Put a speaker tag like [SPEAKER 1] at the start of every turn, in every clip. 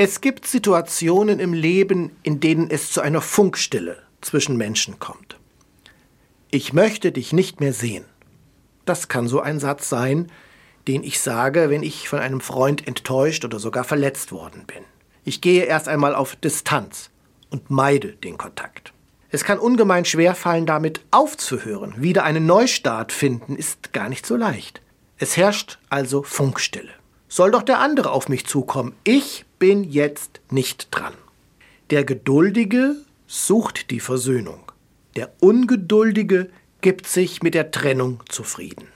[SPEAKER 1] Es gibt Situationen im Leben, in denen es zu einer Funkstille zwischen Menschen kommt. Ich möchte dich nicht mehr sehen. Das kann so ein Satz sein, den ich sage, wenn ich von einem Freund enttäuscht oder sogar verletzt worden bin. Ich gehe erst einmal auf Distanz und meide den Kontakt. Es kann ungemein schwer fallen, damit aufzuhören. Wieder einen Neustart finden ist gar nicht so leicht. Es herrscht also Funkstille. Soll doch der andere auf mich zukommen. Ich bin jetzt nicht dran. Der Geduldige sucht die Versöhnung. Der Ungeduldige gibt sich mit der Trennung zufrieden.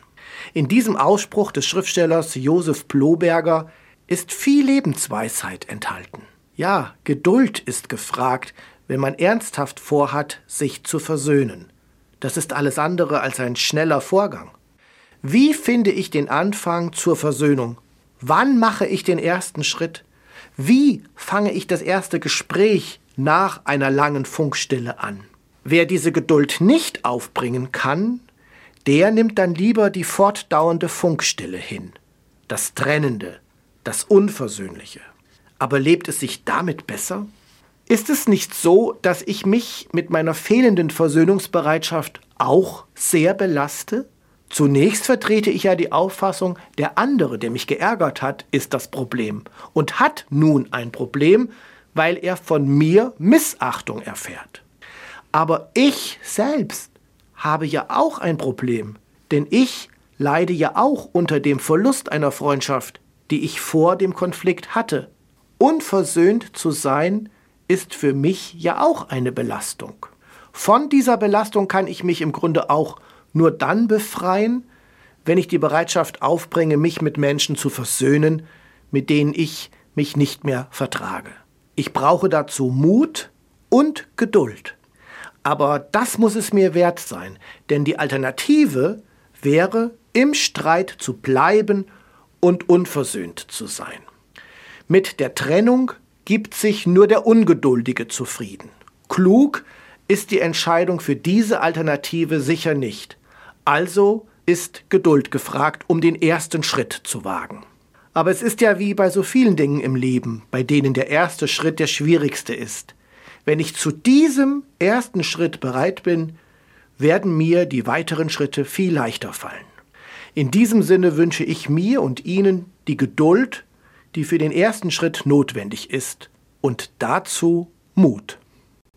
[SPEAKER 1] In diesem Ausspruch des Schriftstellers Josef Ploberger ist viel Lebensweisheit enthalten. Ja, Geduld ist gefragt, wenn man ernsthaft vorhat, sich zu versöhnen. Das ist alles andere als ein schneller Vorgang. Wie finde ich den Anfang zur Versöhnung? Wann mache ich den ersten Schritt? Wie fange ich das erste Gespräch nach einer langen Funkstille an? Wer diese Geduld nicht aufbringen kann, der nimmt dann lieber die fortdauernde Funkstille hin, das Trennende, das Unversöhnliche. Aber lebt es sich damit besser? Ist es nicht so, dass ich mich mit meiner fehlenden Versöhnungsbereitschaft auch sehr belaste? Zunächst vertrete ich ja die Auffassung, der andere, der mich geärgert hat, ist das Problem und hat nun ein Problem, weil er von mir Missachtung erfährt. Aber ich selbst habe ja auch ein Problem, denn ich leide ja auch unter dem Verlust einer Freundschaft, die ich vor dem Konflikt hatte. Unversöhnt zu sein, ist für mich ja auch eine Belastung. Von dieser Belastung kann ich mich im Grunde auch nur dann befreien, wenn ich die Bereitschaft aufbringe, mich mit Menschen zu versöhnen, mit denen ich mich nicht mehr vertrage. Ich brauche dazu Mut und Geduld. Aber das muss es mir wert sein, denn die Alternative wäre, im Streit zu bleiben und unversöhnt zu sein. Mit der Trennung gibt sich nur der Ungeduldige zufrieden. Klug ist die Entscheidung für diese Alternative sicher nicht. Also ist Geduld gefragt, um den ersten Schritt zu wagen. Aber es ist ja wie bei so vielen Dingen im Leben, bei denen der erste Schritt der schwierigste ist. Wenn ich zu diesem ersten Schritt bereit bin, werden mir die weiteren Schritte viel leichter fallen. In diesem Sinne wünsche ich mir und Ihnen die Geduld, die für den ersten Schritt notwendig ist, und dazu Mut.